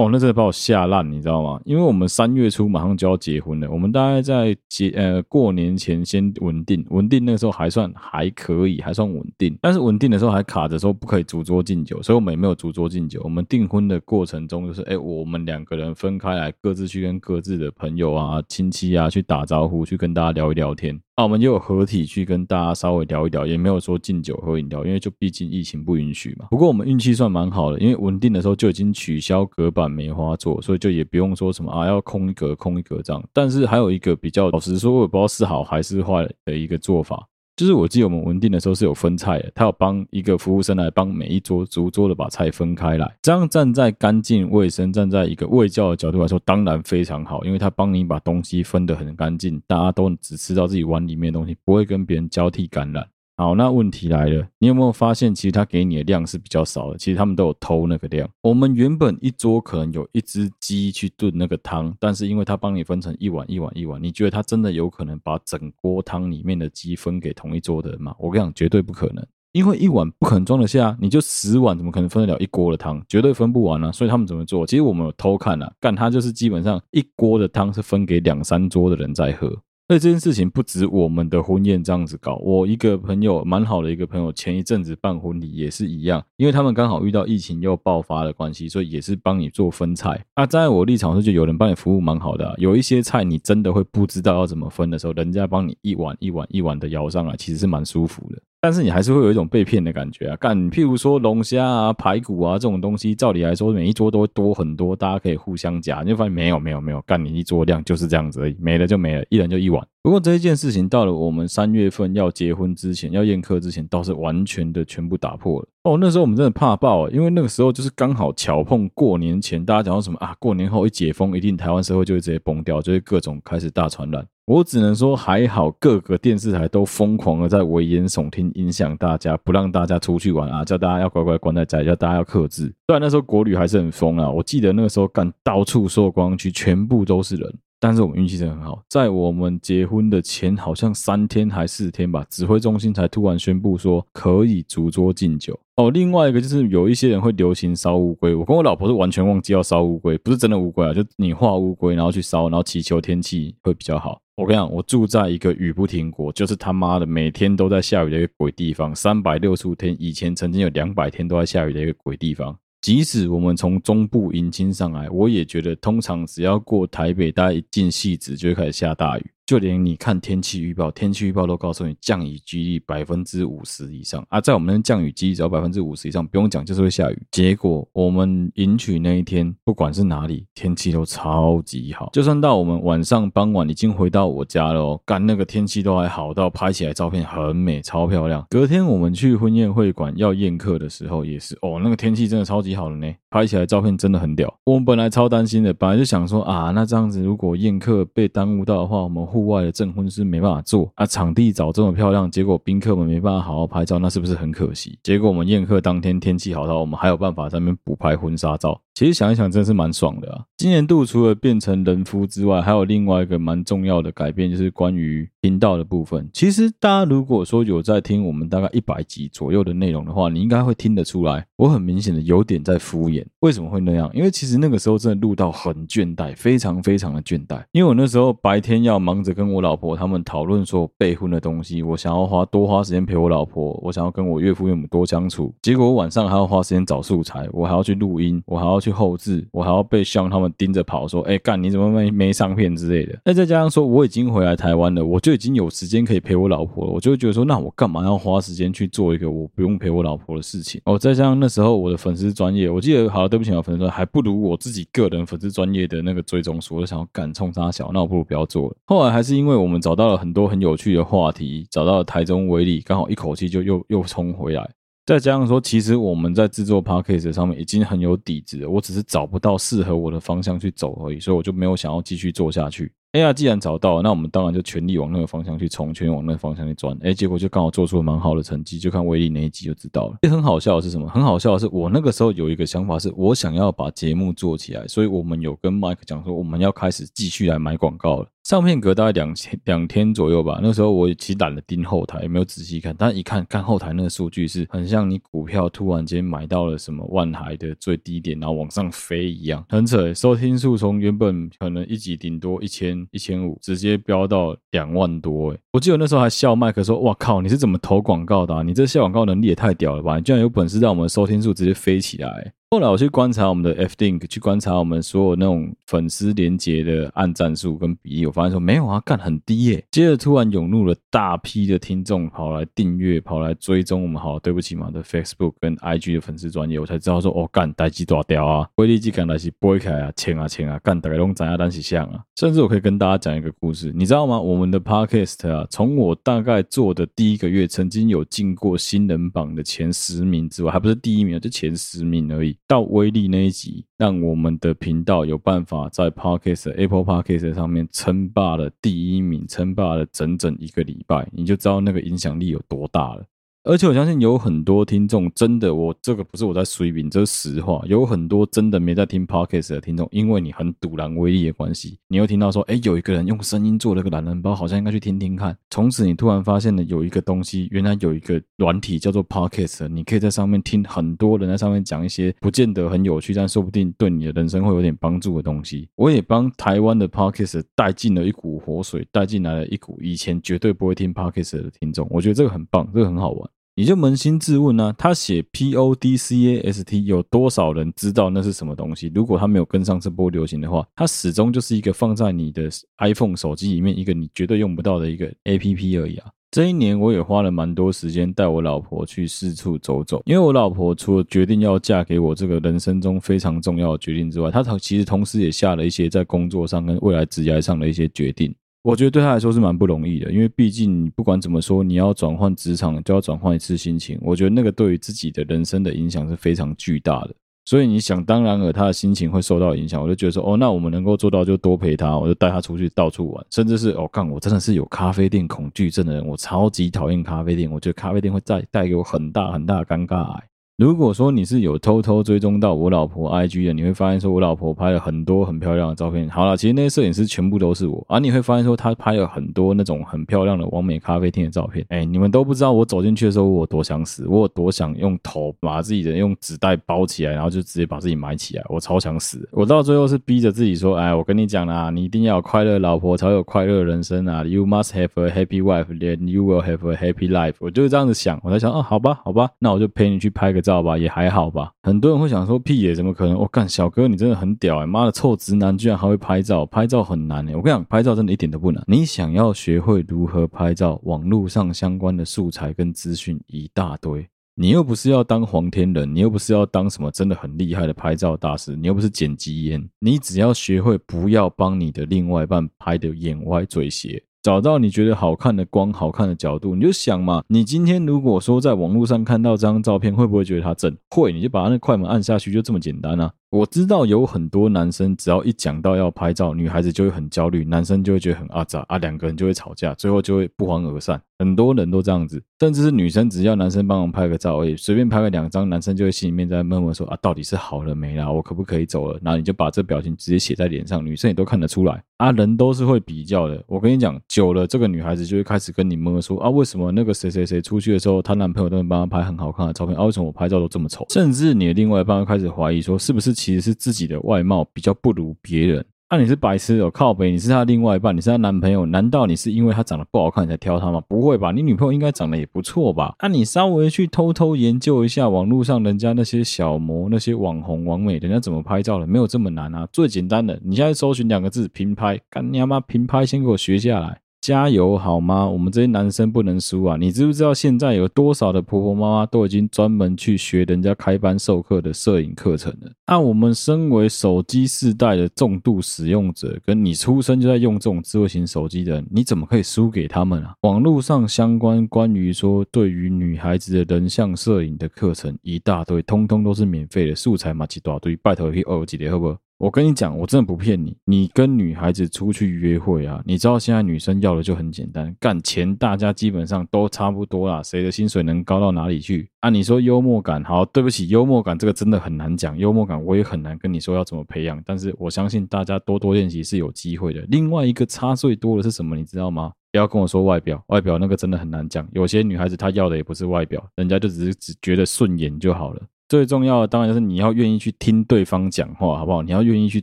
哦，那真的把我吓烂，你知道吗？因为我们三月初马上就要结婚了，我们大概在结呃过年前先稳定，稳定那个时候还算还可以，还算稳定。但是稳定的时候还卡着说不可以逐桌敬酒，所以我们也没有逐桌敬酒。我们订婚的过程中就是，哎，我们两个人分开来，各自去跟各自的朋友啊、亲戚啊去打招呼，去跟大家聊一聊天。那我们就有合体去跟大家稍微聊一聊，也没有说敬酒喝饮料，因为就毕竟疫情不允许嘛。不过我们运气算蛮好的，因为稳定的时候就已经取消隔板梅花座，所以就也不用说什么啊要空一格空一格这样。但是还有一个比较老实说，我也不知道是好还是坏的一个做法。就是我记得我们稳定的时候是有分菜的，他有帮一个服务生来帮每一桌逐桌的把菜分开来，这样站在干净卫生，站在一个卫教的角度来说，当然非常好，因为他帮你把东西分得很干净，大家都只吃到自己碗里面的东西，不会跟别人交替感染。好，那问题来了，你有没有发现，其实他给你的量是比较少的？其实他们都有偷那个量。我们原本一桌可能有一只鸡去炖那个汤，但是因为他帮你分成一碗一碗一碗，你觉得他真的有可能把整锅汤里面的鸡分给同一桌的人吗？我跟你讲，绝对不可能，因为一碗不可能装得下，你就十碗，怎么可能分得了一锅的汤？绝对分不完啊！所以他们怎么做？其实我们有偷看啊，干他就是基本上一锅的汤是分给两三桌的人在喝。所以这件事情不止我们的婚宴这样子搞，我一个朋友蛮好的一个朋友，前一阵子办婚礼也是一样，因为他们刚好遇到疫情又爆发的关系，所以也是帮你做分菜。那，在我立场上就有人帮你服务蛮好的，有一些菜你真的会不知道要怎么分的时候，人家帮你一碗一碗一碗的舀上来，其实是蛮舒服的。但是你还是会有一种被骗的感觉啊！干，譬如说龙虾啊、排骨啊这种东西，照理来说每一桌都会多很多，大家可以互相夹，你就发现没有没有没有，干你一桌量就是这样子而已，没了就没了，一人就一碗。不过这一件事情到了我们三月份要结婚之前，要宴客之前，倒是完全的全部打破了。哦，那时候我们真的怕爆啊，因为那个时候就是刚好巧碰过年前，大家讲到什么啊？过年后一解封，一定台湾社会就会直接崩掉，就会各种开始大传染。我只能说还好，各个电视台都疯狂的在危言耸听，影响大家，不让大家出去玩啊，叫大家要乖乖关在家，叫大家要克制。虽然那时候国旅还是很疯啊，我记得那个时候干到处所有观光区全部都是人。但是我们运气真的很好，在我们结婚的前好像三天还四天吧，指挥中心才突然宣布说可以逐桌敬酒。哦，另外一个就是有一些人会流行烧乌龟，我跟我老婆是完全忘记要烧乌龟，不是真的乌龟啊，就你画乌龟然后去烧，然后祈求天气会比较好。我跟你讲，我住在一个雨不停国，就是他妈的每天都在下雨的一个鬼地方，三百六十五天，以前曾经有两百天都在下雨的一个鬼地方。即使我们从中部迎亲上来，我也觉得通常只要过台北，大家一进戏子就会开始下大雨。就连你看天气预报，天气预报都告诉你降雨几率百分之五十以上啊！在我们那降雨几率只要百分之五十以上，不用讲就是会下雨。结果我们迎娶那一天，不管是哪里，天气都超级好。就算到我们晚上傍晚已经回到我家了哦，干那个天气都还好到拍起来照片很美，超漂亮。隔天我们去婚宴会馆要宴客的时候，也是哦，那个天气真的超级好的呢，拍起来照片真的很屌。我们本来超担心的，本来就想说啊，那这样子如果宴客被耽误到的话，我们户外的证婚是没办法做啊，场地找这么漂亮，结果宾客们没办法好好拍照，那是不是很可惜？结果我们宴客当天天气好到，我们还有办法在那边补拍婚纱照。其实想一想，真是蛮爽的啊！今年度除了变成人夫之外，还有另外一个蛮重要的改变，就是关于频道的部分。其实大家如果说有在听我们大概一百集左右的内容的话，你应该会听得出来，我很明显的有点在敷衍。为什么会那样？因为其实那个时候真的录到很倦怠，非常非常的倦怠。因为我那时候白天要忙着跟我老婆他们讨论说备婚的东西，我想要花多花时间陪我老婆，我想要跟我岳父岳母多相处。结果我晚上还要花时间找素材，我还要去录音，我还要去。后置，我还要被像他们盯着跑，说：“哎，干你怎么没没上片之类的？”那再加上说我已经回来台湾了，我就已经有时间可以陪我老婆了，我就会觉得说：“那我干嘛要花时间去做一个我不用陪我老婆的事情？”哦，再加上那时候我的粉丝专业，我记得好，对不起啊，粉丝说还不如我自己个人粉丝专业的那个追踪数，我想要干冲三小，那我不如不要做了。后来还是因为我们找到了很多很有趣的话题，找到了台中威力，刚好一口气就又又冲回来。再加上说，其实我们在制作 podcast 上面已经很有底子了，我只是找不到适合我的方向去走而已，所以我就没有想要继续做下去。哎呀，既然找到了，那我们当然就全力往那个方向去冲，全力往那个方向去钻。哎，结果就刚好做出了蛮好的成绩，就看威力那一集就知道了。也很好笑的是什么？很好笑的是，我那个时候有一个想法，是我想要把节目做起来，所以我们有跟 Mike 讲说，我们要开始继续来买广告了。上片隔大概两天 两天左右吧。那时候我其实懒得盯后台，也没有仔细看。但一看看后台那个数据，是很像你股票突然间买到了什么万海的最低点，然后往上飞一样，很扯。收听数从原本可能一集顶多一千一千五，直接飙到两万多。哎，我记得那时候还笑麦克说：“哇靠，你是怎么投广告的啊？你这下广告能力也太屌了吧！你居然有本事让我们收听数直接飞起来。”后来我去观察我们的 FDink，去观察我们所有那种粉丝连接的按赞数跟比例，我发现说没有啊，干很低耶。接着突然涌入了大批的听众跑来订阅，跑来追踪我们好对不起嘛的 Facebook 跟 IG 的粉丝专业，我才知道说哦干，代志大条啊，威力机干来是拨开啊，钱啊钱啊，干大概拢知影咱是啥啊。甚至我可以跟大家讲一个故事，你知道吗？我们的 Podcast 啊，从我大概做的第一个月，曾经有进过新人榜的前十名之外，还不是第一名，就前十名而已。到威力那一集，让我们的频道有办法在 Podcast Apple Podcast 上面称霸了第一名，称霸了整整一个礼拜，你就知道那个影响力有多大了。而且我相信有很多听众真的，我这个不是我在随便，这是实话。有很多真的没在听 Podcast 的听众，因为你很赌烂威力的关系，你又听到说，哎，有一个人用声音做了个懒人包，好像应该去听听看。从此你突然发现了有一个东西，原来有一个软体叫做 Podcast，你可以在上面听很多人在上面讲一些不见得很有趣，但说不定对你的人生会有点帮助的东西。我也帮台湾的 Podcast 带进了一股活水，带进来了一股以前绝对不会听 Podcast 的听众。我觉得这个很棒，这个很好玩。你就扪心自问呢、啊？他写 P O D C A S T，有多少人知道那是什么东西？如果他没有跟上这波流行的话，它始终就是一个放在你的 iPhone 手机里面一个你绝对用不到的一个 A P P 而已啊。这一年我也花了蛮多时间带我老婆去四处走走，因为我老婆除了决定要嫁给我这个人生中非常重要的决定之外，她同其实同时也下了一些在工作上跟未来职业上的一些决定。我觉得对他来说是蛮不容易的，因为毕竟不管怎么说，你要转换职场，就要转换一次心情。我觉得那个对于自己的人生的影响是非常巨大的，所以你想当然了，他的心情会受到影响。我就觉得说，哦，那我们能够做到就多陪他，我就带他出去到处玩，甚至是哦，干，我真的是有咖啡店恐惧症的人，我超级讨厌咖啡店，我觉得咖啡店会带带给我很大很大的尴尬。如果说你是有偷偷追踪到我老婆 IG 的，你会发现说我老婆拍了很多很漂亮的照片。好了，其实那些摄影师全部都是我，而、你会发现说她拍了很多那种很漂亮的完美咖啡厅的照片。哎，你们都不知道我走进去的时候我有多想死，我有多想用头把自己的用纸袋包起来，然后就直接把自己埋起来，我超想死。我到最后是逼着自己说，哎，我跟你讲啦，你一定要有快乐老婆才有快乐人生啊！You must have a happy wife, then you will have a happy life。我就是这样子想，我在想，哦，好吧，好吧，那我就陪你去拍个照。知道吧，也还好吧。很多人会想说，屁耶，怎么可能？我、干，小哥你真的很屌哎！妈的，臭直男居然还会拍照，拍照很难哎。我跟你讲，拍照真的一点都不难。你想要学会如何拍照，网络上相关的素材跟资讯一大堆。你又不是要当黄天人，你又不是要当什么真的很厉害的拍照大师，你又不是剪辑烟，你只要学会不要帮你的另外一半拍的眼歪嘴斜。找到你觉得好看的光、好看的角度，你就想嘛，你今天如果说在网络上看到这张照片，会不会觉得它正？会，你就把那快门按下去，就这么简单啊。我知道有很多男生，只要一讲到要拍照，女孩子就会很焦虑，男生就会觉得很阿杂啊，两个人就会吵架，最后就会不欢而散。很多人都这样子，甚至是女生，只要男生帮忙拍个照，哎，随便拍个两张，男生就会心里面在闷闷说啊，到底是好了没啦？我可不可以走了？然后你就把这表情直接写在脸上，女生也都看得出来啊。人都是会比较的，我跟你讲，久了这个女孩子就会开始跟你闷闷说啊，为什么那个谁谁谁出去的时候，她男朋友都能帮她拍很好看的照片，啊，为什么我拍照都这么丑？甚至你的另外一半会开始怀疑说，是不是其实是自己的。外貌比较不如别人，那、你是白痴哦，靠北，你是他另外一半，你是他男朋友，难道你是因为他长得不好看才挑他吗？不会吧，你女朋友应该长得也不错吧？那、你稍微去偷偷研究一下网络上人家那些小模、那些网红、网美，人家怎么拍照的，没有这么难啊，最简单的，你现在搜寻两个字“平拍”，干你妈平拍，先给我学下来。加油好吗？我们这些男生不能输啊！你知不知道现在有多少的婆婆妈妈都已经专门去学人家开班授课的摄影课程了？那我们身为手机世代的重度使用者，跟你出生就在用这种智慧型手机的人，你怎么可以输给他们啊？网络上相关关于说对于女孩子的人像摄影的课程一大堆，通通都是免费的素材嘛，一大堆，拜托去学一下好不？我跟你讲，我真的不骗你。你跟女孩子出去约会啊，你知道现在女生要的就很简单，干钱大家基本上都差不多啦，谁的薪水能高到哪里去？啊，你说幽默感，好，对不起，幽默感这个真的很难讲，幽默感我也很难跟你说要怎么培养，但是我相信大家多多练习是有机会的。另外一个差最多的是什么，你知道吗？不要跟我说外表，外表那个真的很难讲。有些女孩子她要的也不是外表，人家就只是只觉得顺眼就好了。最重要的当然就是你要愿意去听对方讲话，好不好？你要愿意去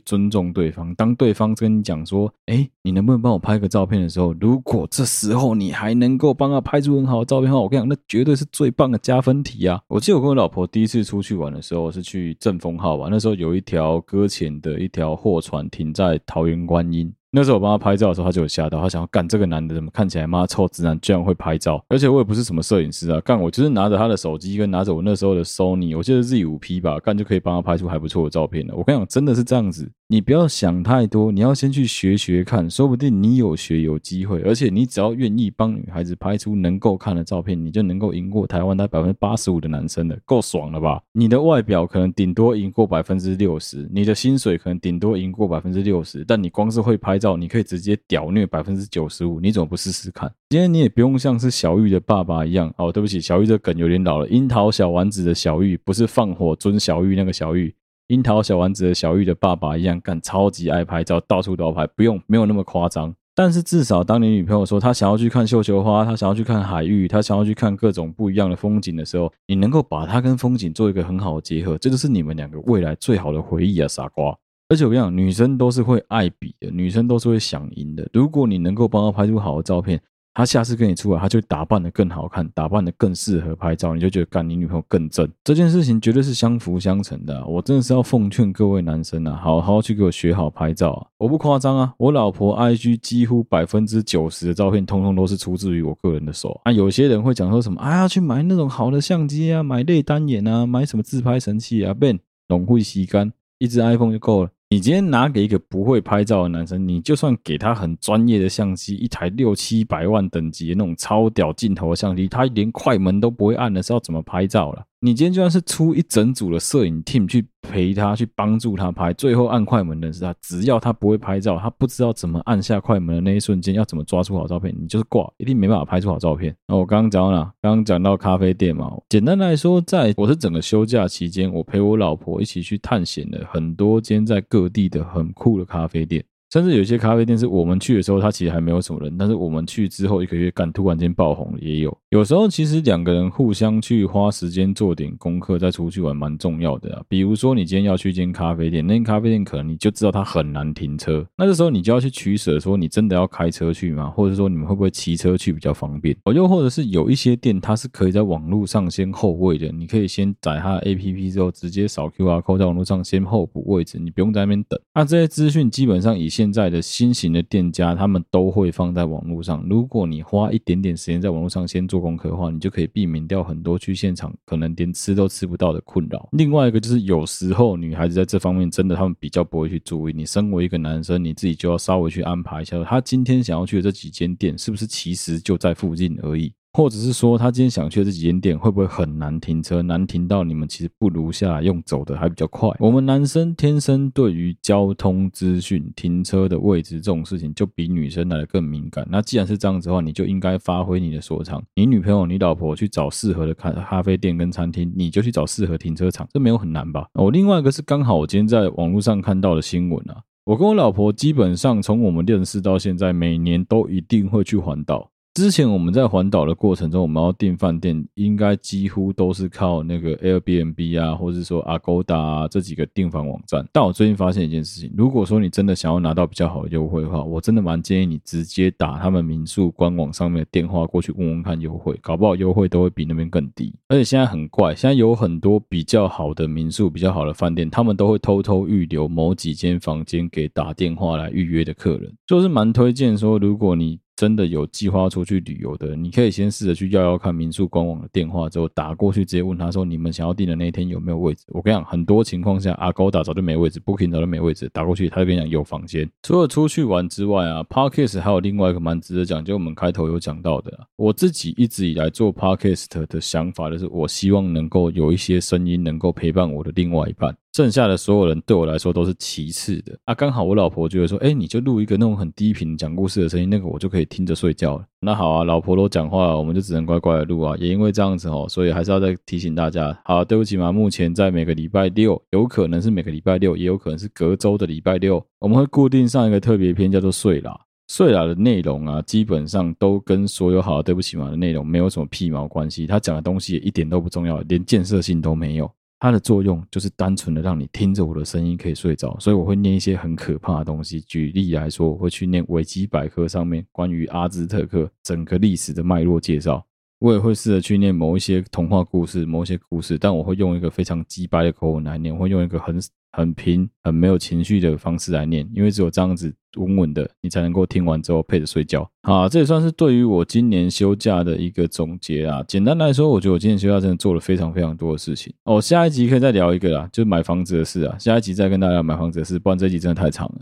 尊重对方。当对方跟你讲说：“诶，你能不能帮我拍个照片？”的时候，如果这时候你还能够帮他拍出很好的照片的话，我跟你讲，那绝对是最棒的加分题啊！我记得我跟我老婆第一次出去玩的时候是去正丰号吧，那时候有一条搁浅的一条货船停在桃园观音。那时候我帮他拍照的时候，他就有吓到，他想要干这个男的怎么看起来妈臭直男，居然会拍照，而且我也不是什么摄影师啊，干我就是拿着他的手机跟拿着我那时候的 Sony，我记得 Z5P 吧，干就可以帮他拍出还不错的照片了。我跟你讲，真的是这样子。你不要想太多，你要先去学学看，说不定你有学有机会，而且你只要愿意帮女孩子拍出能够看的照片，你就能够赢过台湾那百分之八十五的男生的，够爽了吧？你的外表可能顶多赢过百分之六十，你的薪水可能顶多赢过百分之六十，但你光是会拍照，你可以直接屌虐百分之九十五，你怎么不试试看？今天你也不用像是小玉的爸爸一样，哦，对不起，小玉这梗有点老了，樱桃小丸子的小玉不是放火尊小玉那个小玉。樱桃小丸子的小玉的爸爸一样，干超级爱拍照，到处都要拍，不用没有那么夸张。但是至少当你女朋友说她想要去看绣球花，她想要去看海域，她想要去看各种不一样的风景的时候，你能够把它跟风景做一个很好的结合，这就是你们两个未来最好的回忆啊，傻瓜！而且我跟你讲，女生都是会爱比的，女生都是会想赢的。如果你能够帮她拍出好的照片。他下次跟你出来，他就打扮得更好看，打扮得更适合拍照，你就觉得干你女朋友更正。这件事情绝对是相辅相成的。我真的是要奉劝各位男生啊，好好去给我学好拍照啊！我不夸张啊，我老婆 IG 几乎百分之九十的照片，通通都是出自于我个人的手啊。有些人会讲说什么，哎呀，去买那种好的相机啊，买类单眼啊，买什么自拍神器啊，Ben 龙会吸干，一支 iPhone 就够了。你今天拿给一个不会拍照的男生，你就算给他很专业的相机，一台六七百万等级的那种超屌镜头的相机，他连快门都不会按的时候，怎么拍照了？你今天就算是出一整组的摄影 team 去陪他，去帮助他拍，最后按快门的是他。只要他不会拍照，他不知道怎么按下快门的那一瞬间，要怎么抓出好照片，你就是挂，一定没办法拍出好照片。那我刚刚讲到哪？刚刚讲到咖啡店嘛。简单来说，在我是整个休假期间，我陪我老婆一起去探险了很多间在各地的很酷的咖啡店。甚至有些咖啡店是我们去的时候，它其实还没有什么人，但是我们去之后一个月干，突然间爆红，也有。有时候其实两个人互相去花时间做点功课，再出去玩蛮重要的啊。比如说你今天要去一间咖啡店，那间咖啡店可能你就知道它很难停车，那这时候你就要去取舍，说你真的要开车去吗？或者说你们会不会骑车去比较方便？哦，又或者是有一些店它是可以在网络上先候位的，你可以先载它的 APP 之后直接扫 QR code 在网络上先候补位置，你不用在那边等。那这些资讯基本上以现在的新型的店家，他们都会放在网络上。如果你花一点点时间在网络上先做做功课的话，你就可以避免掉很多去现场可能连吃都吃不到的困扰。另外一个就是，有时候女孩子在这方面真的她们比较不会去注意。你身为一个男生，你自己就要稍微去安排一下，她今天想要去的这几间店，是不是其实就在附近而已。或者是说，他今天想去的这几间店会不会很难停车？难停到你们其实不如下来用走的还比较快。我们男生天生对于交通资讯、停车的位置这种事情，就比女生来的更敏感。那既然是这样子的话，你就应该发挥你的所长。你女朋友、你老婆去找适合的咖咖啡店跟餐厅，你就去找适合停车场，这没有很难吧？我另外一个是刚好我今天在网络上看到的新闻啊，我跟我老婆基本上从我们认识到现在，每年都一定会去环岛。之前我们在环岛的过程中，我们要订饭店，应该几乎都是靠那个 Airbnb 啊，或者说 Agoda 啊这几个订房网站。但我最近发现一件事情，如果说你真的想要拿到比较好的优惠的话，我真的蛮建议你直接打他们民宿官网上面的电话过去问问看优惠，搞不好优惠都会比那边更低。而且现在很怪，现在有很多比较好的民宿、比较好的饭店，他们都会偷偷预留某几间房间给打电话来预约的客人，就是蛮推荐说，如果你真的有计划出去旅游的，你可以先试着去要要看民宿官网的电话，之后打过去直接问他说，你们想要订的那一天有没有位置？我跟你讲，很多情况下阿高打早就没位置布克早就没位置，打过去他就跟你讲有房间。除了出去玩之外啊，Parkes 还有另外一个蛮值得讲，就我们开头有讲到的，我自己一直以来做 Parkes 的想法就是，我希望能够有一些声音能够陪伴我的另外一半。剩下的所有人对我来说都是其次的啊。刚好我老婆觉得说，哎，你就录一个那种很低频讲故事的声音，那个我就可以听着睡觉了。那好啊，老婆都讲话了，我们就只能乖乖的录啊。也因为这样子哦，所以还是要再提醒大家，好，对不起嘛，目前在每个礼拜六，有可能是每个礼拜六，也有可能是隔周的礼拜六，我们会固定上一个特别篇，叫做睡啦。睡啦的内容啊，基本上都跟所有好对不起嘛的内容没有什么屁毛关系。他讲的东西也一点都不重要，连建设性都没有。它的作用就是单纯的让你听着我的声音可以睡着，所以我会念一些很可怕的东西。举例来说，我会去念维基百科上面关于阿兹特克整个历史的脉络介绍。我也会试着去念某一些童话故事，某一些故事，但我会用一个非常鸡掰的口吻来念，我会用一个很很平、很没有情绪的方式来念，因为只有这样子稳稳的，你才能够听完之后配着睡觉。好，这也算是对于我今年休假的一个总结啊。简单来说，我觉得我今年休假真的做了非常非常多的事情。哦，下一集可以再聊一个啦，就是买房子的事啊。下一集再跟大家聊买房子的事，不然这一集真的太长了。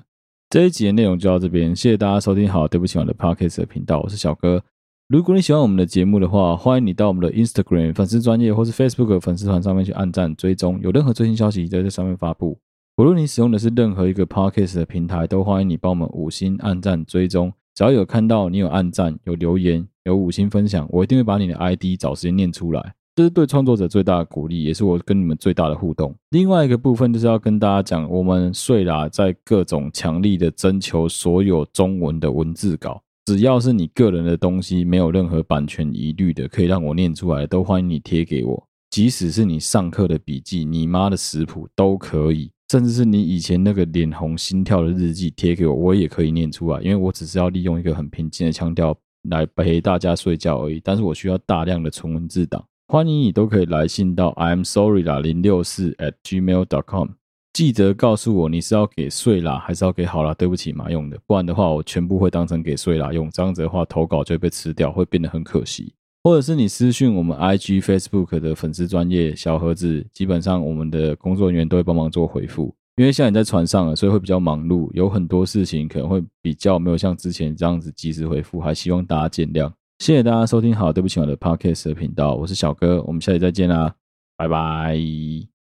这一集的内容就到这边，谢谢大家收听。好，对不起我的 Podcast 的频道，我是小哥。如果你喜欢我们的节目的话，欢迎你到我们的 Instagram 粉丝专业或是 Facebook 粉丝团上面去按赞追踪，有任何最新消息都在上面发布。无论你使用的是任何一个 Podcast 的平台，都欢迎你帮我们五星按赞追踪。只要有看到你有按赞、有留言、有五星分享，我一定会把你的 ID 找时间念出来。这是对创作者最大的鼓励，也是我跟你们最大的互动。另外一个部分就是要跟大家讲，我们睡啦在各种强力的征求所有中文的文字稿。只要是你个人的东西，没有任何版权疑虑的，可以让我念出来，都欢迎你贴给我。即使是你上课的笔记、你妈的食谱都可以，甚至是你以前那个脸红心跳的日记贴给我，我也可以念出来。因为我只是要利用一个很平静的腔调来陪大家睡觉而已。但是我需要大量的纯文字档，欢迎你都可以来信到 I'm sorry 啦零六四 at gmail dot com。记得告诉我你是要给睡啦，还是要给好啦对不起嘛用的，不然的话我全部会当成给睡啦用，这样子的话投稿就会被吃掉，会变得很可惜。或者是你私讯我们 IG、Facebook 的粉丝专业小盒子，基本上我们的工作人员都会帮忙做回复。因为现在你在船上了，所以会比较忙碌，有很多事情可能会比较没有像之前这样子及时回复，还希望大家见谅。谢谢大家收听好对不起我的 Podcast 的频道，我是小哥，我们下期再见啦，拜拜。